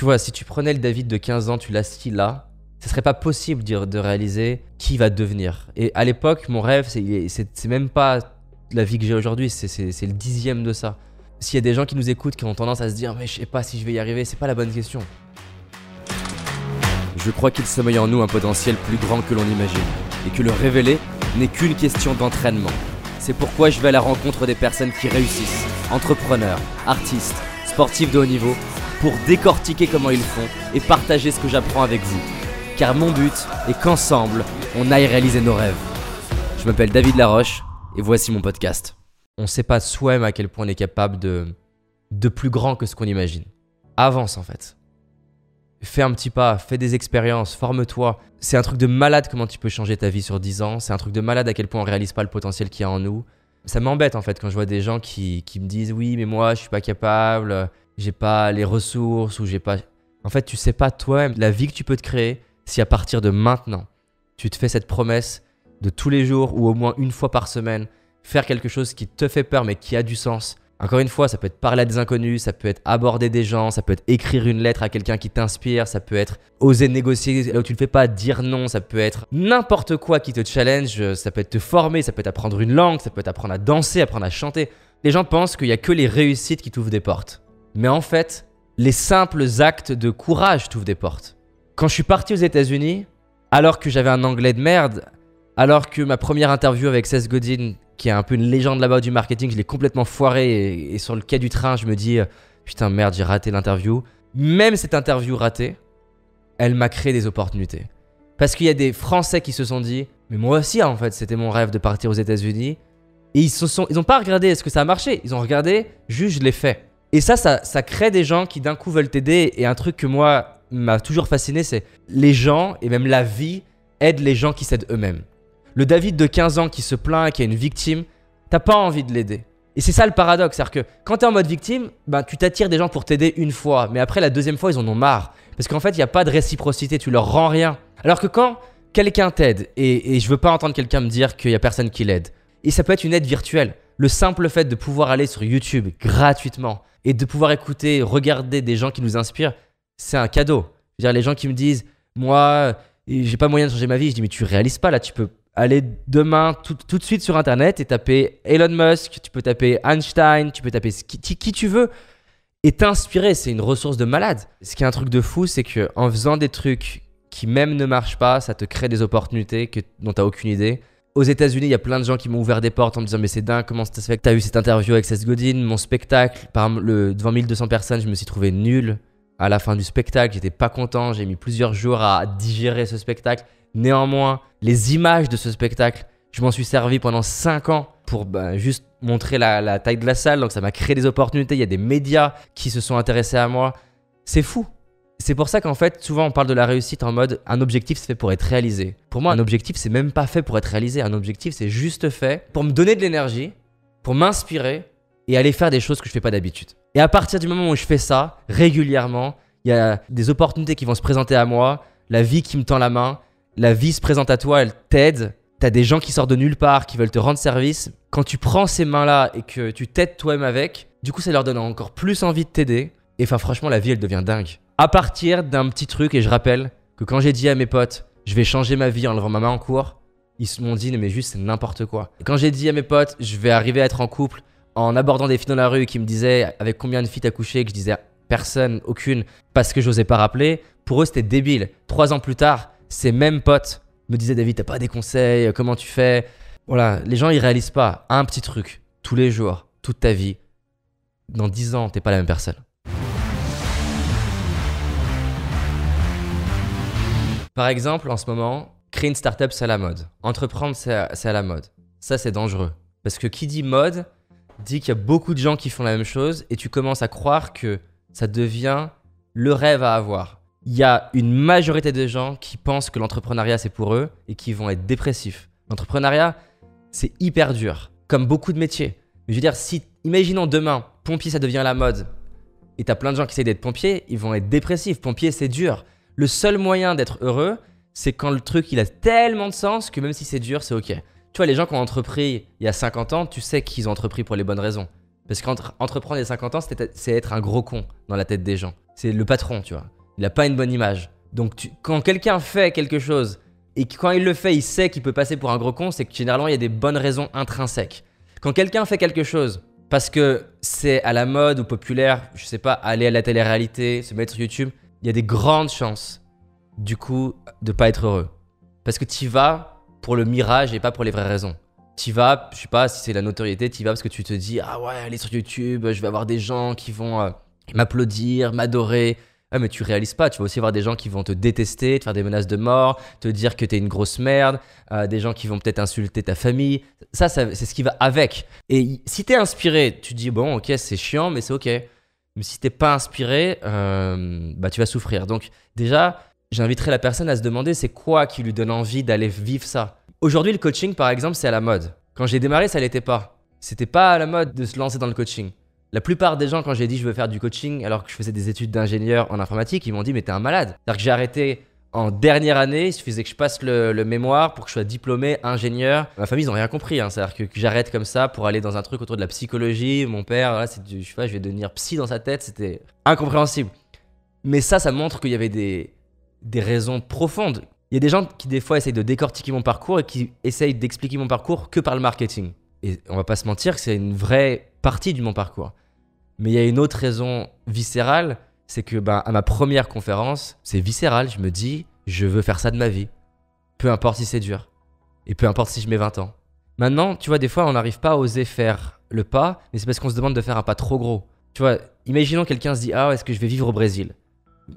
Tu vois, si tu prenais le David de 15 ans, tu l'assis là, ce serait pas possible de, de réaliser qui va devenir. Et à l'époque, mon rêve, c'est- même pas la vie que j'ai aujourd'hui, c'est le dixième de ça. S'il y a des gens qui nous écoutent qui ont tendance à se dire, mais je sais pas si je vais y arriver, c'est pas la bonne question. Je crois qu'il sommeille en nous un potentiel plus grand que l'on imagine, et que le révéler n'est qu'une question d'entraînement. C'est pourquoi je vais à la rencontre des personnes qui réussissent, entrepreneurs, artistes, sportifs de haut niveau, pour décortiquer comment ils font et partager ce que j'apprends avec vous. Car mon but est qu'ensemble, on aille réaliser nos rêves. Je m'appelle David Laroche, et voici mon podcast. On sait pas soi-même à quel point on est capable de, de plus grand que ce qu'on imagine. Avance en fait. Fais un petit pas, fais des expériences, forme-toi. C'est un truc de malade comment tu peux changer ta vie sur 10 ans. C'est un truc de malade à quel point on réalise pas le potentiel qu'il y a en nous. Ça m'embête en fait quand je vois des gens qui, qui me disent oui mais moi je suis pas capable, j'ai pas les ressources ou j'ai pas... En fait tu sais pas toi-même la vie que tu peux te créer si à partir de maintenant tu te fais cette promesse de tous les jours ou au moins une fois par semaine faire quelque chose qui te fait peur mais qui a du sens. Encore une fois, ça peut être parler à des inconnus, ça peut être aborder des gens, ça peut être écrire une lettre à quelqu'un qui t'inspire, ça peut être oser négocier là où tu le fais pas, dire non, ça peut être n'importe quoi qui te challenge, ça peut être te former, ça peut être apprendre une langue, ça peut être apprendre à danser, apprendre à chanter. Les gens pensent qu'il y a que les réussites qui t'ouvrent des portes. Mais en fait, les simples actes de courage t'ouvrent des portes. Quand je suis parti aux États-Unis, alors que j'avais un anglais de merde, alors que ma première interview avec Seth Godin, qui est un peu une légende là-bas du marketing, je l'ai complètement foiré et, sur le quai du train, je me dis euh, putain merde, j'ai raté l'interview. Même cette interview ratée, elle m'a créé des opportunités. Parce qu'il y a des Français qui se sont dit, mais moi aussi en fait, c'était mon rêve de partir aux États-Unis. Et ils se sont, pas regardé est-ce que ça a marché, ils ont regardé juste je l'ai fait. Et ça, ça, ça crée des gens qui d'un coup veulent t'aider. Et un truc que moi m'a toujours fasciné, c'est les gens et même la vie aident les gens qui s'aident eux-mêmes. Le David de 15 ans qui se plaint, qui est une victime, t'as pas envie de l'aider. Et c'est ça le paradoxe, c'est-à-dire que quand t'es en mode victime, ben, tu t'attires des gens pour t'aider une fois, mais après la deuxième fois, ils en ont marre. Parce qu'en fait, il n'y a pas de réciprocité, tu leur rends rien. Alors que quand quelqu'un t'aide, et, et je veux pas entendre quelqu'un me dire qu'il y a personne qui l'aide, et ça peut être une aide virtuelle. Le simple fait de pouvoir aller sur YouTube gratuitement et de pouvoir écouter, regarder des gens qui nous inspirent, c'est un cadeau. Dire, les gens qui me disent, moi, j'ai pas moyen de changer ma vie, je dis, mais tu réalises pas, là, tu peux aller demain tout, tout de suite sur Internet et taper Elon Musk, tu peux taper Einstein, tu peux taper qui, qui, tu veux et t'inspirer. C'est une ressource de malade. Ce qui est un truc de fou, c'est que en faisant des trucs qui même ne marchent pas, ça te crée des opportunités que, dont tu aucune idée. Aux États-Unis, il y a plein de gens qui m'ont ouvert des portes en me disant Mais c'est dingue, comment ça se fait que tu as eu cette interview avec Seth Godin Mon spectacle, par le, devant 1200 personnes, je me suis trouvé nul. À la fin du spectacle, j'étais pas content. J'ai mis plusieurs jours à digérer ce spectacle. Néanmoins, les images de ce spectacle, je m'en suis servi pendant 5 ans pour bah, juste montrer la, taille de la salle. Donc ça m'a créé des opportunités. Il y a des médias qui se sont intéressés à moi. C'est fou. C'est pour ça qu'en fait, souvent on parle de la réussite en mode un objectif c'est fait pour être réalisé. Pour moi, un objectif c'est même pas fait pour être réalisé. Un objectif c'est juste fait pour me donner de l'énergie, pour m'inspirer et aller faire des choses que je fais pas d'habitude. Et à partir du moment où je fais ça régulièrement, il y a des opportunités qui vont se présenter à moi, la vie qui me tend la main, la vie se présente à toi, elle t'aide. T'as des gens qui sortent de nulle part, qui veulent te rendre service. Quand tu prends ces mains-là et que tu t'aides toi-même avec, du coup, ça leur donne encore plus envie de t'aider. Et enfin, franchement, la vie, elle devient dingue. À partir d'un petit truc, et je rappelle que quand j'ai dit à mes potes, je vais changer ma vie en levant ma main en cours, ils m'ont dit, mais juste, c'est n'importe quoi. Quand j'ai dit à mes potes, je vais arriver à être en couple en abordant des filles dans la rue qui me disaient avec combien de filles t'as couché, que je disais personne, aucune, parce que j'osais pas rappeler, pour eux, c'était débile. Trois ans plus tard, ces mêmes potes me disaient David, t'as pas des conseils, comment tu fais? Voilà, les gens ils réalisent pas un petit truc tous les jours, toute ta vie. Dans dix ans, t'es pas la même personne. Par exemple, en ce moment, créer une startup c'est à la mode. Entreprendre c'est à, la mode. Ça c'est dangereux. Parce que qui dit mode dit qu'il y a beaucoup de gens qui font la même chose et tu commences à croire que ça devient le rêve à avoir il y a une majorité de gens qui pensent que l'entrepreneuriat c'est pour eux et qui vont être dépressifs. L'entrepreneuriat, c'est hyper dur, comme beaucoup de métiers. Mais je veux dire, si, imaginons demain, pompier ça devient la mode et t'as plein de gens qui essayent d'être pompiers, ils vont être dépressifs. Pompier, c'est dur. Le seul moyen d'être heureux, c'est quand le truc il a tellement de sens que même si c'est dur, c'est ok. Tu vois, les gens qui ont entrepris il y a 50 ans, tu sais qu'ils ont entrepris pour les bonnes raisons. Parce qu'entreprendre il y a 50 ans, c'est être un gros con dans la tête des gens. c'est le patron, tu vois. Il a pas une bonne image. Donc quand quelqu'un fait quelque chose et quand il le fait, il sait qu'il peut passer pour un gros con, c'est que généralement il y a des bonnes raisons intrinsèques. Quand quelqu'un fait quelque chose parce que c'est à la mode ou populaire, je sais pas, aller à la télé-réalité, se mettre sur YouTube, il y a des grandes chances du coup de pas être heureux. Parce que tu vas pour le mirage et pas pour les vraies raisons. Tu vas, je sais pas si c'est la notoriété, tu vas parce que tu te dis ah ouais, aller sur YouTube, je vais avoir des gens qui vont euh, m'applaudir, m'adorer. Ah, mais tu réalises pas, tu vas aussi avoir des gens qui vont te détester, te faire des menaces de mort, te dire que t'es une grosse merde, euh, des gens qui vont peut-être insulter ta famille. Ça, c'est ce qui va avec. Et si t'es inspiré, tu dis bon, ok, c'est chiant, mais c'est ok. Mais si t'es pas inspiré, euh, bah tu vas souffrir. Donc déjà, j'inviterai la personne à se demander c'est quoi qui lui donne envie d'aller vivre ça? Aujourd'hui, le coaching, par exemple, c'est à la mode. Quand j'ai démarré, ça l'était pas. C'était pas à la mode de se lancer dans le coaching. La plupart des gens, quand j'ai dit je veux faire du coaching, alors que je faisais des études d'ingénieur en informatique, ils m'ont dit mais t'es un malade. C'est-à-dire que j'ai arrêté en dernière année, il suffisait que je passe le, mémoire pour que je sois diplômé ingénieur. Ma famille, ils n'ont rien compris. Hein. C'est-à-dire que, j'arrête comme ça pour aller dans un truc autour de la psychologie. Mon père, là, c'est je sais pas, je vais devenir psy dans sa tête. C'était incompréhensible. Mais ça, ça montre qu'il y avait des, des raisons profondes. Il y a des gens qui, des fois, essayent de décortiquer mon parcours et qui essayent d'expliquer mon parcours que par le marketing. Et on va pas se mentir que c'est une vraie partie de mon parcours. Mais il y a une autre raison viscérale, c'est que ben, à ma première conférence, c'est viscéral, je me dis, je veux faire ça de ma vie. Peu importe si c'est dur. Et peu importe si je mets 20 ans. Maintenant, tu vois, des fois, on n'arrive pas à oser faire le pas, mais c'est parce qu'on se demande de faire un pas trop gros. Tu vois, imaginons quelqu'un se dit, ah, est-ce que je vais vivre au Brésil?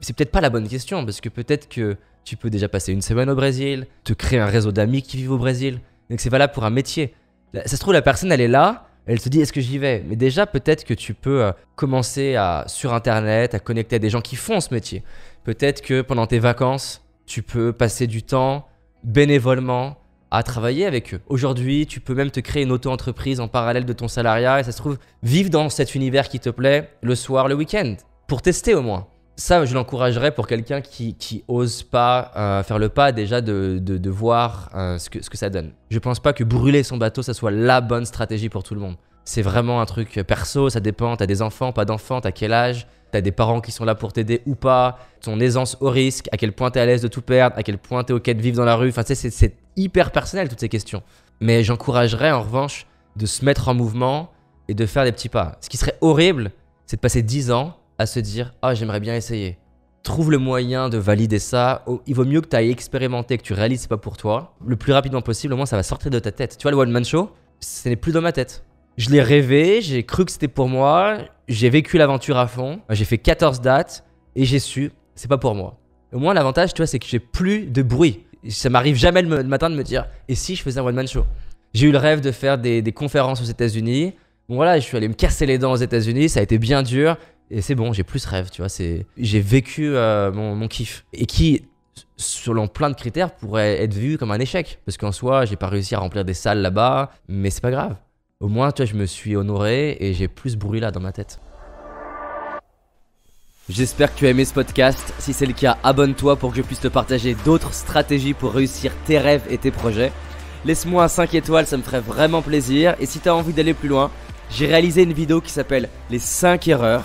C'est peut-être pas la bonne question, parce que peut-être que tu peux déjà passer une semaine au Brésil, te créer un réseau d'amis qui vivent au Brésil. Donc c'est valable pour un métier. Ça se trouve, la personne, elle est là, elle se dit est-ce que j'y vais? Mais déjà, peut-être que tu peux euh, commencer à, sur Internet à connecter à des gens qui font ce métier. Peut-être que pendant tes vacances, tu peux passer du temps bénévolement à travailler avec eux. Aujourd'hui, tu peux même te créer une auto-entreprise en parallèle de ton salariat et ça se trouve, vivre dans cet univers qui te plaît le soir, le week-end, pour tester au moins ça, je l'encouragerais pour quelqu'un qui, qui ose pas euh, faire le pas déjà de, de, voir euh, ce, que, ce que ça donne. Je pense pas que brûler son bateau, ça soit la bonne stratégie pour tout le monde. C'est vraiment un truc perso, ça dépend. T'as des enfants, pas d'enfants, t'as quel âge, t'as des parents qui sont là pour t'aider ou pas, ton aisance au risque, à quel point t'es à l'aise de tout perdre, à quel point t'es ok de vivre dans la rue? Enfin, tu sais, c'est hyper personnel toutes ces questions. Mais j'encouragerais en revanche de se mettre en mouvement et de faire des petits pas. Ce qui serait horrible, c'est de passer 10 ans à se dire Ah, j'aimerais bien essayer. Trouve le moyen de valider ça. Oh, il vaut mieux que tu ailles expérimenter, que tu réalises pas pour toi. Le plus rapidement possible, au moins ça va sortir de ta tête. Tu vois, le One Man Show, ce n'est plus dans ma tête. Je l'ai rêvé, j'ai cru que c'était pour moi, j'ai vécu l'aventure à fond, j'ai fait 14 dates et j'ai su, c'est pas pour moi. Au moins, l'avantage, tu vois, c'est que j'ai plus de bruit. Ça m'arrive jamais le, matin de me dire, et si je faisais un One Man Show? J'ai eu le rêve de faire des, des conférences aux États-Unis. Bon, voilà, je suis allé me casser les dents aux États-Unis, ça a été bien dur et c'est bon, j'ai plus rêve, tu vois. C'est, j'ai vécu euh, mon, kiff et qui, selon plein de critères, pourrait être vu comme un échec parce qu'en soi, j'ai pas réussi à remplir des salles là-bas, mais c'est pas grave. Au moins, tu vois, je me suis honoré et j'ai plus bruit là dans ma tête. J'espère que tu as aimé ce podcast. Si c'est le cas, abonne-toi pour que je puisse te partager d'autres stratégies pour réussir tes rêves et tes projets. Laisse-moi un 5 étoiles, ça me ferait vraiment plaisir. Et si tu as envie d'aller plus loin, j'ai réalisé une vidéo qui s'appelle Les 5 erreurs